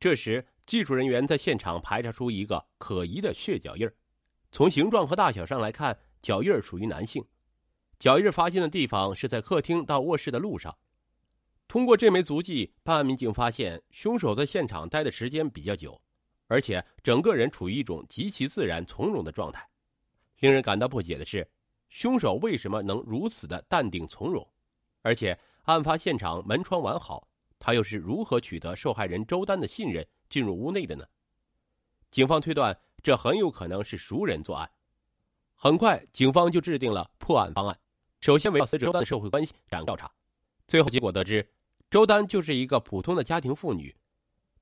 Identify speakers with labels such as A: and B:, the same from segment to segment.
A: 这时，技术人员在现场排查出一个可疑的血脚印儿，从形状和大小上来看，脚印儿属于男性。脚印发现的地方是在客厅到卧室的路上。通过这枚足迹，办案民警发现凶手在现场待的时间比较久，而且整个人处于一种极其自然从容的状态。令人感到不解的是，凶手为什么能如此的淡定从容？而且案发现场门窗完好。他又是如何取得受害人周丹的信任进入屋内的呢？警方推断，这很有可能是熟人作案。很快，警方就制定了破案方案。首先围绕死者周丹的社会关系展开调查。最后结果得知，周丹就是一个普通的家庭妇女，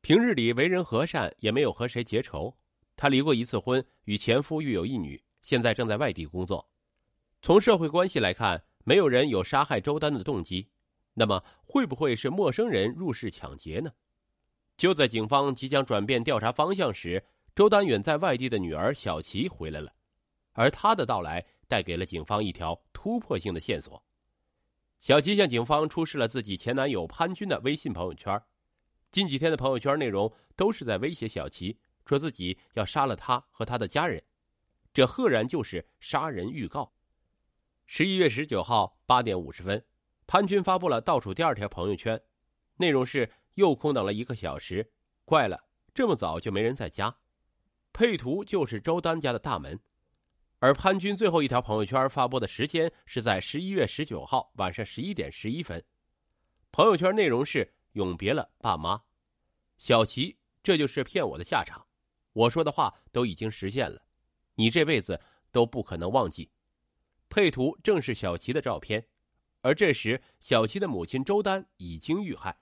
A: 平日里为人和善，也没有和谁结仇。她离过一次婚，与前夫育有一女，现在正在外地工作。从社会关系来看，没有人有杀害周丹的动机。那么会不会是陌生人入室抢劫呢？就在警方即将转变调查方向时，周丹远在外地的女儿小琪回来了，而她的到来带给了警方一条突破性的线索。小琪向警方出示了自己前男友潘军的微信朋友圈，近几天的朋友圈内容都是在威胁小琪，说自己要杀了他和他的家人，这赫然就是杀人预告。十一月十九号八点五十分。潘军发布了倒数第二条朋友圈，内容是又空等了一个小时，怪了，这么早就没人在家。配图就是周丹家的大门，而潘军最后一条朋友圈发布的时间是在十一月十九号晚上十一点十一分。朋友圈内容是永别了爸妈，小齐，这就是骗我的下场。我说的话都已经实现了，你这辈子都不可能忘记。配图正是小齐的照片。而这时，小琪的母亲周丹已经遇害。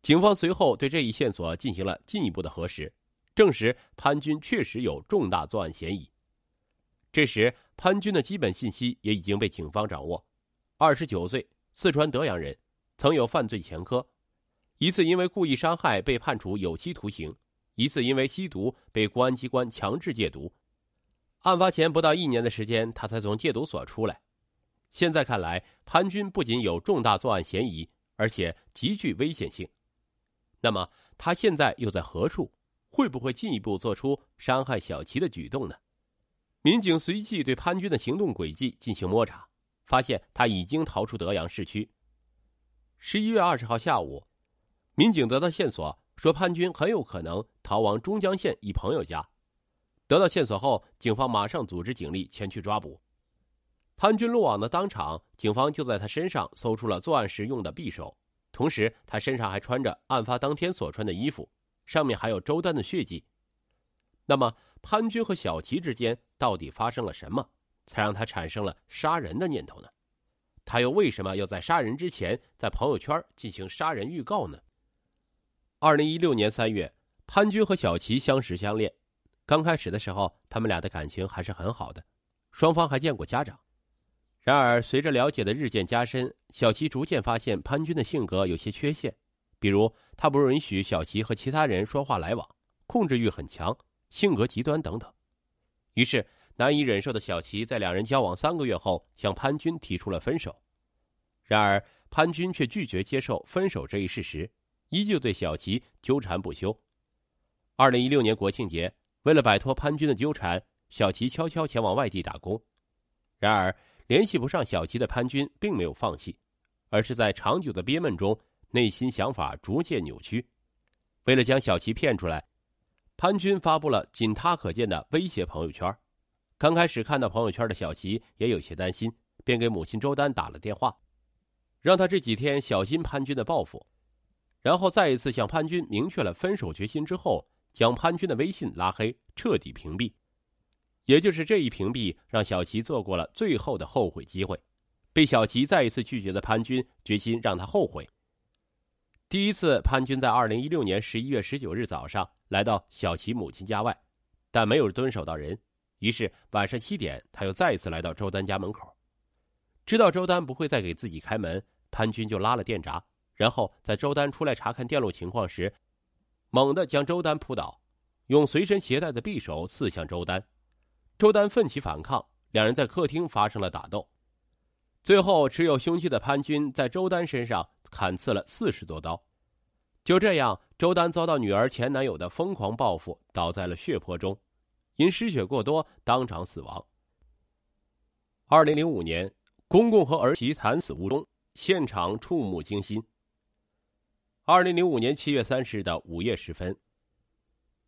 A: 警方随后对这一线索进行了进一步的核实，证实潘军确实有重大作案嫌疑。这时，潘军的基本信息也已经被警方掌握：二十九岁，四川德阳人，曾有犯罪前科，一次因为故意伤害被判处有期徒刑，一次因为吸毒被公安机关强制戒毒。案发前不到一年的时间，他才从戒毒所出来。现在看来，潘军不仅有重大作案嫌疑，而且极具危险性。那么，他现在又在何处？会不会进一步做出伤害小琪的举动呢？民警随即对潘军的行动轨迹进行摸查，发现他已经逃出德阳市区。十一月二十号下午，民警得到线索，说潘军很有可能逃往中江县一朋友家。得到线索后，警方马上组织警力前去抓捕。潘军落网的当场，警方就在他身上搜出了作案时用的匕首，同时他身上还穿着案发当天所穿的衣服，上面还有周丹的血迹。那么，潘军和小齐之间到底发生了什么，才让他产生了杀人的念头呢？他又为什么要在杀人之前在朋友圈进行杀人预告呢？二零一六年三月，潘军和小齐相识相恋，刚开始的时候，他们俩的感情还是很好的，双方还见过家长。然而，随着了解的日渐加深，小齐逐渐发现潘军的性格有些缺陷，比如他不允许小齐和其他人说话来往，控制欲很强，性格极端等等。于是，难以忍受的小齐在两人交往三个月后，向潘军提出了分手。然而，潘军却拒绝接受分手这一事实，依旧对小齐纠缠不休。二零一六年国庆节，为了摆脱潘军的纠缠，小齐悄悄前往外地打工。然而，联系不上小齐的潘军并没有放弃，而是在长久的憋闷中，内心想法逐渐扭曲。为了将小齐骗出来，潘军发布了仅他可见的威胁朋友圈。刚开始看到朋友圈的小齐也有些担心，便给母亲周丹打了电话，让他这几天小心潘军的报复。然后再一次向潘军明确了分手决心之后，将潘军的微信拉黑，彻底屏蔽。也就是这一屏蔽，让小齐错过了最后的后悔机会。被小齐再一次拒绝的潘军，决心让他后悔。第一次，潘军在二零一六年十一月十九日早上来到小齐母亲家外，但没有蹲守到人。于是晚上七点，他又再一次来到周丹家门口。知道周丹不会再给自己开门，潘军就拉了电闸，然后在周丹出来查看电路情况时，猛地将周丹扑倒，用随身携带的匕首刺向周丹。周丹奋起反抗，两人在客厅发生了打斗，最后持有凶器的潘军在周丹身上砍刺了四十多刀。就这样，周丹遭到女儿前男友的疯狂报复，倒在了血泊中，因失血过多当场死亡。二零零五年，公公和儿媳惨死屋中，现场触目惊心。二零零五年七月三十日的午夜时分，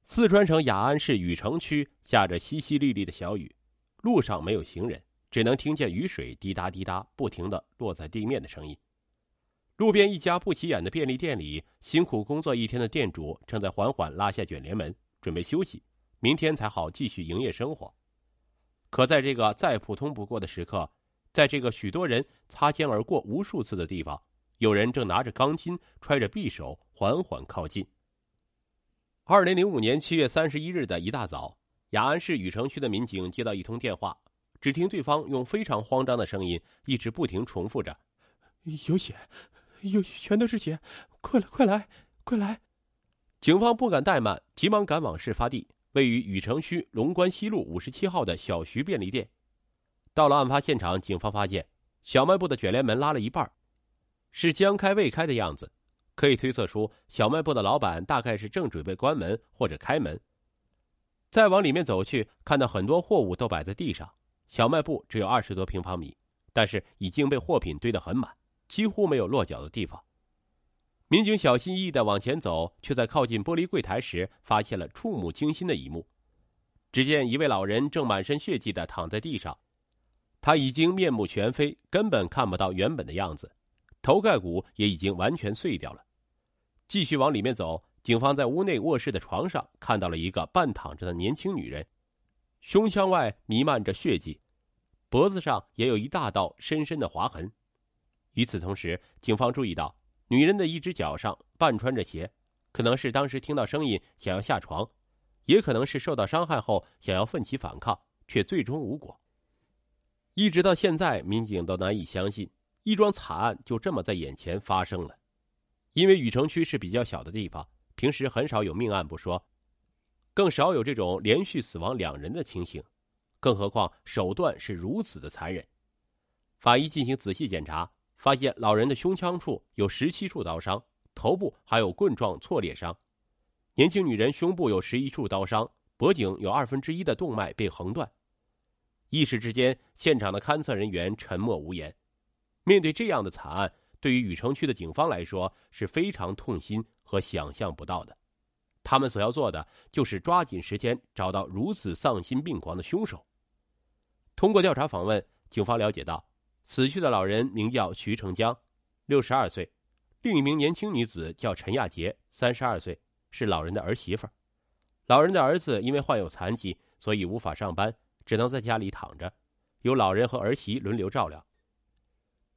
A: 四川省雅安市禹城区下着淅淅沥沥的小雨，路上没有行人，只能听见雨水滴答滴答不停的落在地面的声音。路边一家不起眼的便利店里，辛苦工作一天的店主正在缓缓拉下卷帘门，准备休息，明天才好继续营业生活。可在这个再普通不过的时刻，在这个许多人擦肩而过无数次的地方，有人正拿着钢筋，揣着匕首，缓缓靠近。二零零五年七月三十一日的一大早，雅安市禹城区的民警接到一通电话，只听对方用非常慌张的声音一直不停重复着：“
B: 有血。”有全都是血，快来快来快来！
A: 警方不敢怠慢，急忙赶往事发地，位于禹城区龙关西路五十七号的小徐便利店。到了案发现场，警方发现小卖部的卷帘门拉了一半，是将开未开的样子，可以推测出小卖部的老板大概是正准备关门或者开门。再往里面走去，看到很多货物都摆在地上。小卖部只有二十多平方米，但是已经被货品堆得很满。几乎没有落脚的地方。民警小心翼翼的往前走，却在靠近玻璃柜台时，发现了触目惊心的一幕。只见一位老人正满身血迹的躺在地上，他已经面目全非，根本看不到原本的样子，头盖骨也已经完全碎掉了。继续往里面走，警方在屋内卧室的床上看到了一个半躺着的年轻女人，胸腔外弥漫着血迹，脖子上也有一大道深深的划痕。与此同时，警方注意到女人的一只脚上半穿着鞋，可能是当时听到声音想要下床，也可能是受到伤害后想要奋起反抗，却最终无果。一直到现在，民警都难以相信一桩惨案就这么在眼前发生了。因为禹城区是比较小的地方，平时很少有命案不说，更少有这种连续死亡两人的情形，更何况手段是如此的残忍。法医进行仔细检查。发现老人的胸腔处有十七处刀伤，头部还有棍状挫裂伤；年轻女人胸部有十一处刀伤，脖颈有二分之一的动脉被横断。一时之间，现场的勘测人员沉默无言。面对这样的惨案，对于禹城区的警方来说是非常痛心和想象不到的。他们所要做的就是抓紧时间找到如此丧心病狂的凶手。通过调查访问，警方了解到。死去的老人名叫徐成江，六十二岁；另一名年轻女子叫陈亚杰，三十二岁，是老人的儿媳妇。老人的儿子因为患有残疾，所以无法上班，只能在家里躺着，由老人和儿媳轮流照料。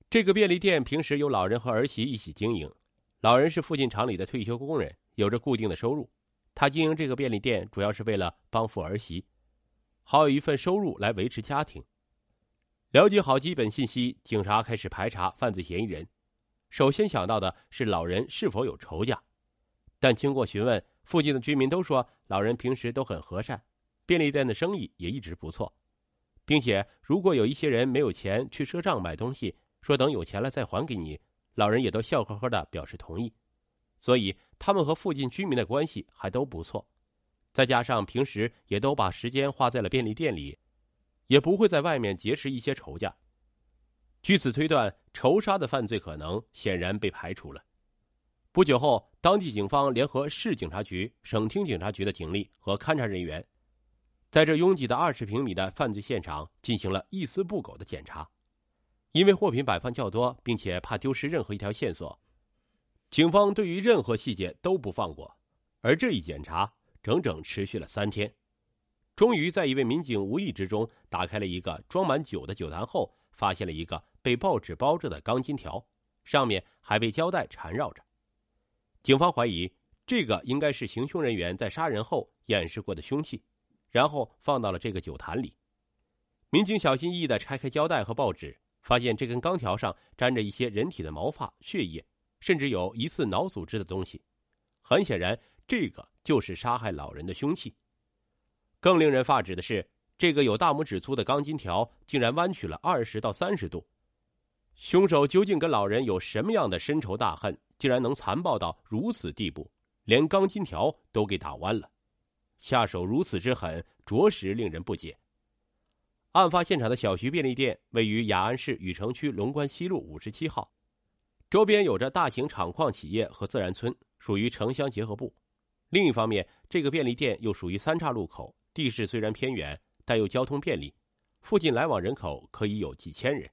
A: 这个便利店平时由老人和儿媳一起经营，老人是附近厂里的退休工人，有着固定的收入。他经营这个便利店主要是为了帮扶儿媳，好有一份收入来维持家庭。了解好基本信息，警察开始排查犯罪嫌疑人。首先想到的是老人是否有仇家，但经过询问，附近的居民都说老人平时都很和善，便利店的生意也一直不错，并且如果有一些人没有钱去赊账买东西，说等有钱了再还给你，老人也都笑呵呵的表示同意。所以他们和附近居民的关系还都不错，再加上平时也都把时间花在了便利店里。也不会在外面结识一些仇家。据此推断，仇杀的犯罪可能显然被排除了。不久后，当地警方联合市警察局、省厅警察局的警力和勘查人员，在这拥挤的二十平米的犯罪现场进行了一丝不苟的检查。因为货品摆放较多，并且怕丢失任何一条线索，警方对于任何细节都不放过。而这一检查整整持续了三天。终于在一位民警无意之中打开了一个装满酒的酒坛后，发现了一个被报纸包着的钢筋条，上面还被胶带缠绕着。警方怀疑这个应该是行凶人员在杀人后掩饰过的凶器，然后放到了这个酒坛里。民警小心翼翼的拆开胶带和报纸，发现这根钢条上沾着一些人体的毛发、血液，甚至有疑似脑组织的东西。很显然，这个就是杀害老人的凶器。更令人发指的是，这个有大拇指粗的钢筋条竟然弯曲了二十到三十度。凶手究竟跟老人有什么样的深仇大恨，竟然能残暴到如此地步，连钢筋条都给打弯了，下手如此之狠，着实令人不解。案发现场的小徐便利店位于雅安市禹城区龙关西路五十七号，周边有着大型厂矿企业和自然村，属于城乡结合部。另一方面，这个便利店又属于三岔路口，地势虽然偏远，但又交通便利，附近来往人口可以有几千人。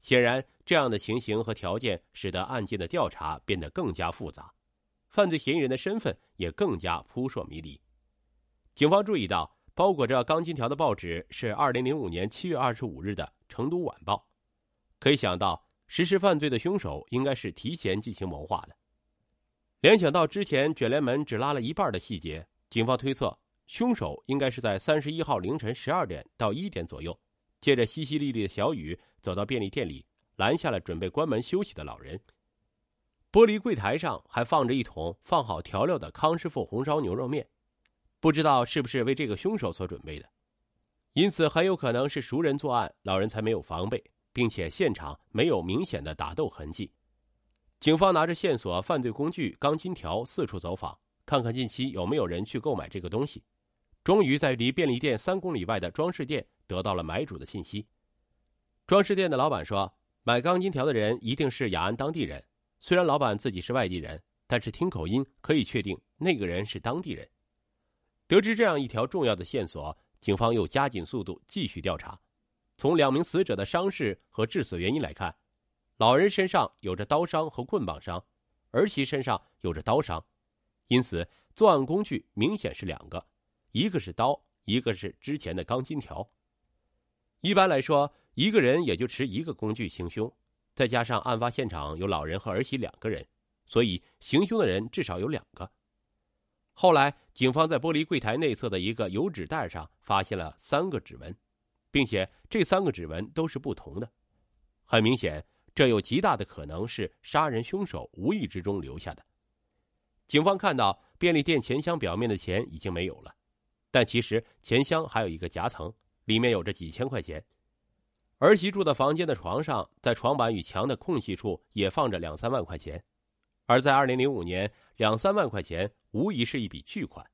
A: 显然，这样的情形和条件使得案件的调查变得更加复杂，犯罪嫌疑人的身份也更加扑朔迷离。警方注意到，包裹着钢筋条的报纸是二零零五年七月二十五日的《成都晚报》，可以想到，实施犯罪的凶手应该是提前进行谋划的。联想到之前卷帘门只拉了一半的细节，警方推测，凶手应该是在三十一号凌晨十二点到一点左右。借着淅淅沥沥的小雨，走到便利店里，拦下了准备关门休息的老人。玻璃柜台上还放着一桶放好调料的康师傅红烧牛肉面，不知道是不是为这个凶手所准备的，因此很有可能是熟人作案，老人才没有防备，并且现场没有明显的打斗痕迹。警方拿着线索、犯罪工具钢筋条四处走访，看看近期有没有人去购买这个东西。终于在离便利店三公里外的装饰店得到了买主的信息。装饰店的老板说，买钢筋条的人一定是雅安当地人。虽然老板自己是外地人，但是听口音可以确定那个人是当地人。得知这样一条重要的线索，警方又加紧速度继续调查。从两名死者的伤势和致死原因来看，老人身上有着刀伤和棍棒伤，儿媳身上有着刀伤，因此作案工具明显是两个。一个是刀，一个是之前的钢筋条。一般来说，一个人也就持一个工具行凶，再加上案发现场有老人和儿媳两个人，所以行凶的人至少有两个。后来，警方在玻璃柜台内侧的一个油纸袋上发现了三个指纹，并且这三个指纹都是不同的。很明显，这有极大的可能是杀人凶手无意之中留下的。警方看到便利店钱箱表面的钱已经没有了。但其实钱箱还有一个夹层，里面有着几千块钱。儿媳住的房间的床上，在床板与墙的空隙处也放着两三万块钱。而在二零零五年，两三万块钱无疑是一笔巨款。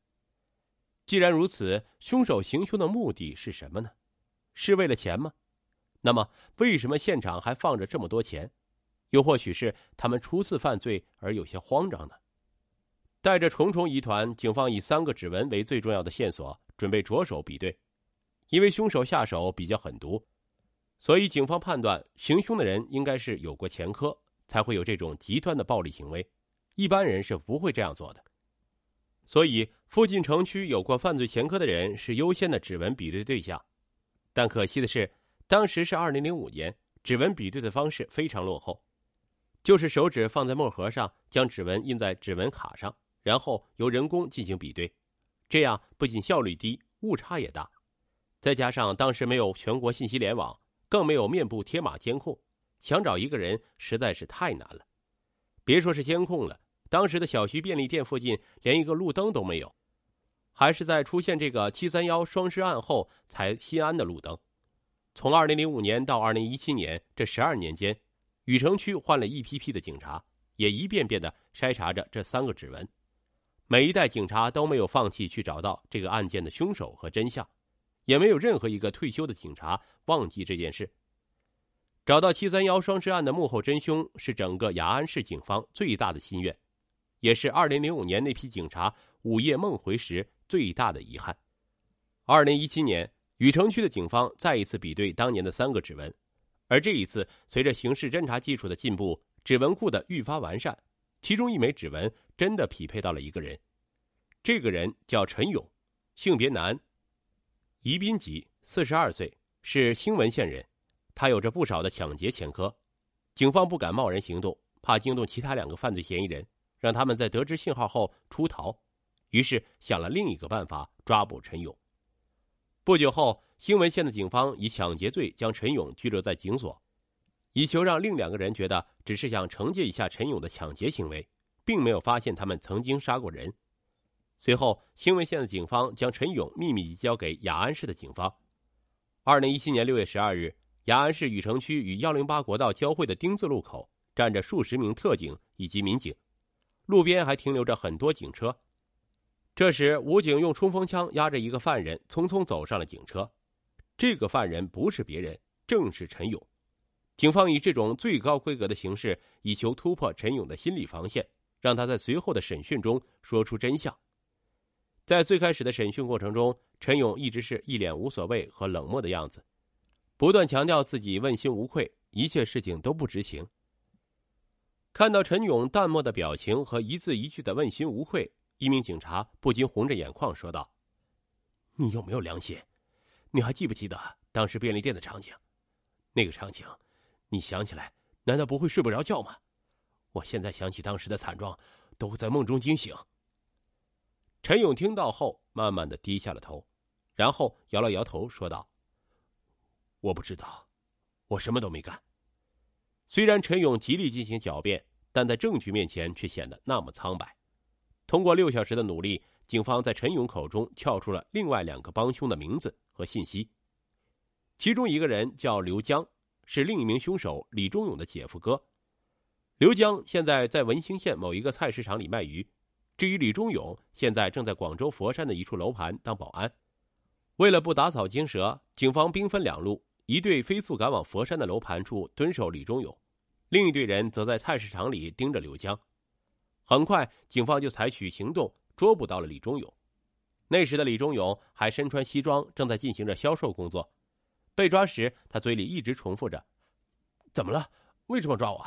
A: 既然如此，凶手行凶的目的是什么呢？是为了钱吗？那么，为什么现场还放着这么多钱？又或许是他们初次犯罪而有些慌张呢？带着重重疑团，警方以三个指纹为最重要的线索，准备着手比对。因为凶手下手比较狠毒，所以警方判断行凶的人应该是有过前科，才会有这种极端的暴力行为。一般人是不会这样做的。所以，附近城区有过犯罪前科的人是优先的指纹比对对象。但可惜的是，当时是二零零五年，指纹比对的方式非常落后，就是手指放在墨盒上，将指纹印在指纹卡上。然后由人工进行比对，这样不仅效率低，误差也大。再加上当时没有全国信息联网，更没有面部贴码监控，想找一个人实在是太难了。别说是监控了，当时的小区便利店附近连一个路灯都没有，还是在出现这个七三幺双尸案后才新安的路灯。从二零零五年到二零一七年这十二年间，禹城区换了一批批的警察，也一遍遍的筛查着这三个指纹。每一代警察都没有放弃去找到这个案件的凶手和真相，也没有任何一个退休的警察忘记这件事。找到七三幺双尸案的幕后真凶是整个雅安市警方最大的心愿，也是二零零五年那批警察午夜梦回时最大的遗憾。二零一七年，禹城区的警方再一次比对当年的三个指纹，而这一次，随着刑事侦查技术的进步，指纹库的愈发完善。其中一枚指纹真的匹配到了一个人，这个人叫陈勇，性别男，宜宾籍，四十二岁，是兴文县人。他有着不少的抢劫前科，警方不敢贸然行动，怕惊动其他两个犯罪嫌疑人，让他们在得知信号后出逃。于是想了另一个办法抓捕陈勇。不久后，兴文县的警方以抢劫罪将陈勇拘留在警所。以求让另两个人觉得只是想惩戒一下陈勇的抢劫行为，并没有发现他们曾经杀过人。随后，兴文县的警方将陈勇秘密移交给雅安市的警方。二零一七年六月十二日，雅安市禹城区与幺零八国道交汇的丁字路口，站着数十名特警以及民警，路边还停留着很多警车。这时，武警用冲锋枪压着一个犯人，匆匆走上了警车。这个犯人不是别人，正是陈勇。警方以这种最高规格的形式，以求突破陈勇的心理防线，让他在随后的审讯中说出真相。在最开始的审讯过程中，陈勇一直是一脸无所谓和冷漠的样子，不断强调自己问心无愧，一切事情都不执行。看到陈勇淡漠的表情和一字一句的问心无愧。一名警察不禁红着眼眶说道：“你有没有良心？你还记不记得当时便利店的场景？那个场景，你想起来难道不会睡不着觉吗？我现在想起当时的惨状，都会在梦中惊醒。”陈勇听到后，慢慢的低下了头，然后摇了摇头，说道：“我不知道，我什么都没干。”虽然陈勇极力进行狡辩，但在证据面前却显得那么苍白。通过六小时的努力，警方在陈勇口中撬出了另外两个帮凶的名字和信息。其中一个人叫刘江，是另一名凶手李忠勇的姐夫哥。刘江现在在文兴县某一个菜市场里卖鱼，至于李忠勇，现在正在广州佛山的一处楼盘当保安。为了不打草惊蛇，警方兵分两路：一队飞速赶往佛山的楼盘处蹲守李忠勇，另一队人则在菜市场里盯着刘江。很快，警方就采取行动，捉捕到了李忠勇。那时的李忠勇还身穿西装，正在进行着销售工作。被抓时，他嘴里一直重复着：“怎么了？为什么抓我？”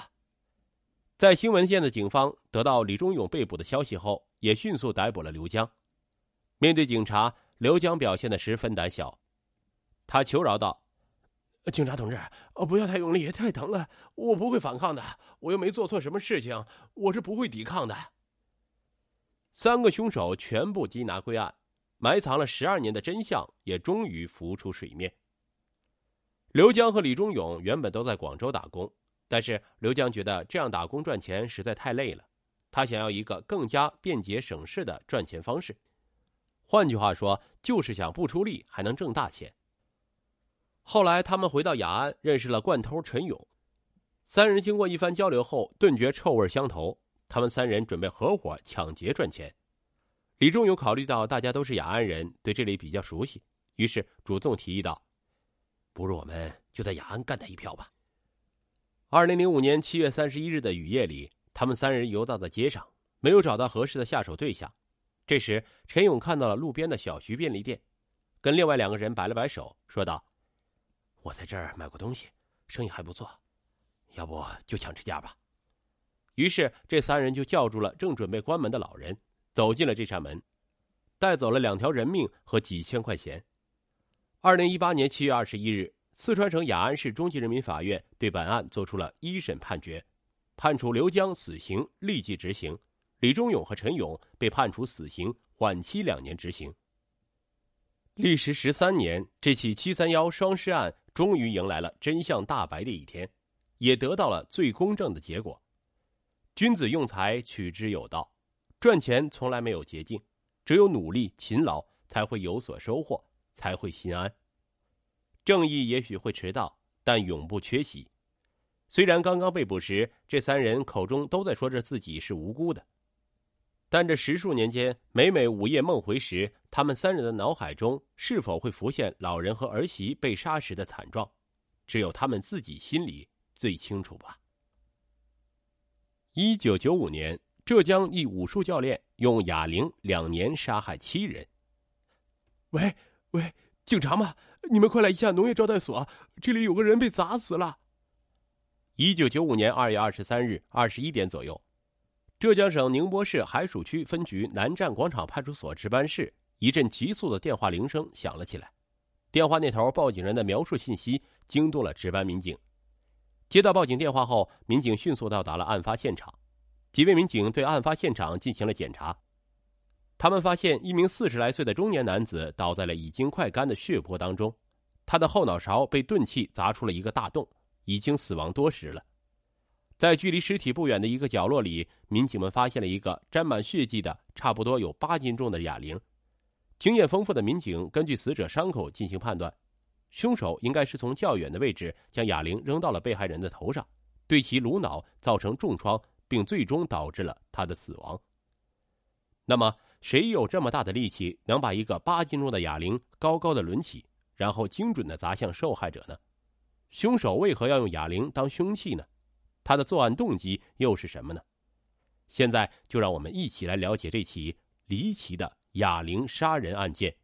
A: 在新闻县的警方得到李忠勇被捕的消息后，也迅速逮捕了刘江。面对警察，刘江表现的十分胆小，他求饶道：“警察同志，不要太用力，太疼了，我不会反抗的。我又没做错什么事情，我是不会抵抗的。”三个凶手全部缉拿归案，埋藏了十二年的真相也终于浮出水面。刘江和李忠勇原本都在广州打工，但是刘江觉得这样打工赚钱实在太累了，他想要一个更加便捷省事的赚钱方式，换句话说，就是想不出力还能挣大钱。后来，他们回到雅安，认识了惯偷陈勇。三人经过一番交流后，顿觉臭味相投。他们三人准备合伙抢劫赚钱。李忠勇考虑到大家都是雅安人，对这里比较熟悉，于是主动提议道：“不如我们就在雅安干他一票吧。”二零零五年七月三十一日的雨夜里，他们三人游荡在街上，没有找到合适的下手对象。这时，陈勇看到了路边的小徐便利店，跟另外两个人摆了摆手，说道。我在这儿买过东西，生意还不错，要不就抢这家吧。于是这三人就叫住了正准备关门的老人，走进了这扇门，带走了两条人命和几千块钱。二零一八年七月二十一日，四川省雅安市中级人民法院对本案作出了一审判决，判处刘江死刑立即执行，李忠勇和陈勇被判处死刑缓期两年执行。历时十三年，这起“七三幺”双尸案。终于迎来了真相大白的一天，也得到了最公正的结果。君子用财，取之有道。赚钱从来没有捷径，只有努力勤劳，才会有所收获，才会心安。正义也许会迟到，但永不缺席。虽然刚刚被捕时，这三人口中都在说着自己是无辜的。但这十数年间，每每午夜梦回时，他们三人的脑海中是否会浮现老人和儿媳被杀时的惨状，只有他们自己心里最清楚吧。一九九五年，浙江一武术教练用哑铃两年杀害七人。
B: 喂喂，警察吗？你们快来一下农业招待所，这里有个人被砸死了。
A: 一九九五年二月二十三日二十一点左右。浙江省宁波市海曙区分局南站广场派出所值班室，一阵急促的电话铃声响了起来。电话那头报警人的描述信息惊动了值班民警。接到报警电话后，民警迅速到达了案发现场。几位民警对案发现场进行了检查，他们发现一名四十来岁的中年男子倒在了已经快干的血泊当中，他的后脑勺被钝器砸出了一个大洞，已经死亡多时了。在距离尸体不远的一个角落里，民警们发现了一个沾满血迹的、差不多有八斤重的哑铃。经验丰富的民警根据死者伤口进行判断，凶手应该是从较远的位置将哑铃扔到了被害人的头上，对其颅脑造成重创，并最终导致了他的死亡。那么，谁有这么大的力气，能把一个八斤重的哑铃高高的抡起，然后精准的砸向受害者呢？凶手为何要用哑铃当凶器呢？他的作案动机又是什么呢？现在就让我们一起来了解这起离奇的哑铃杀人案件。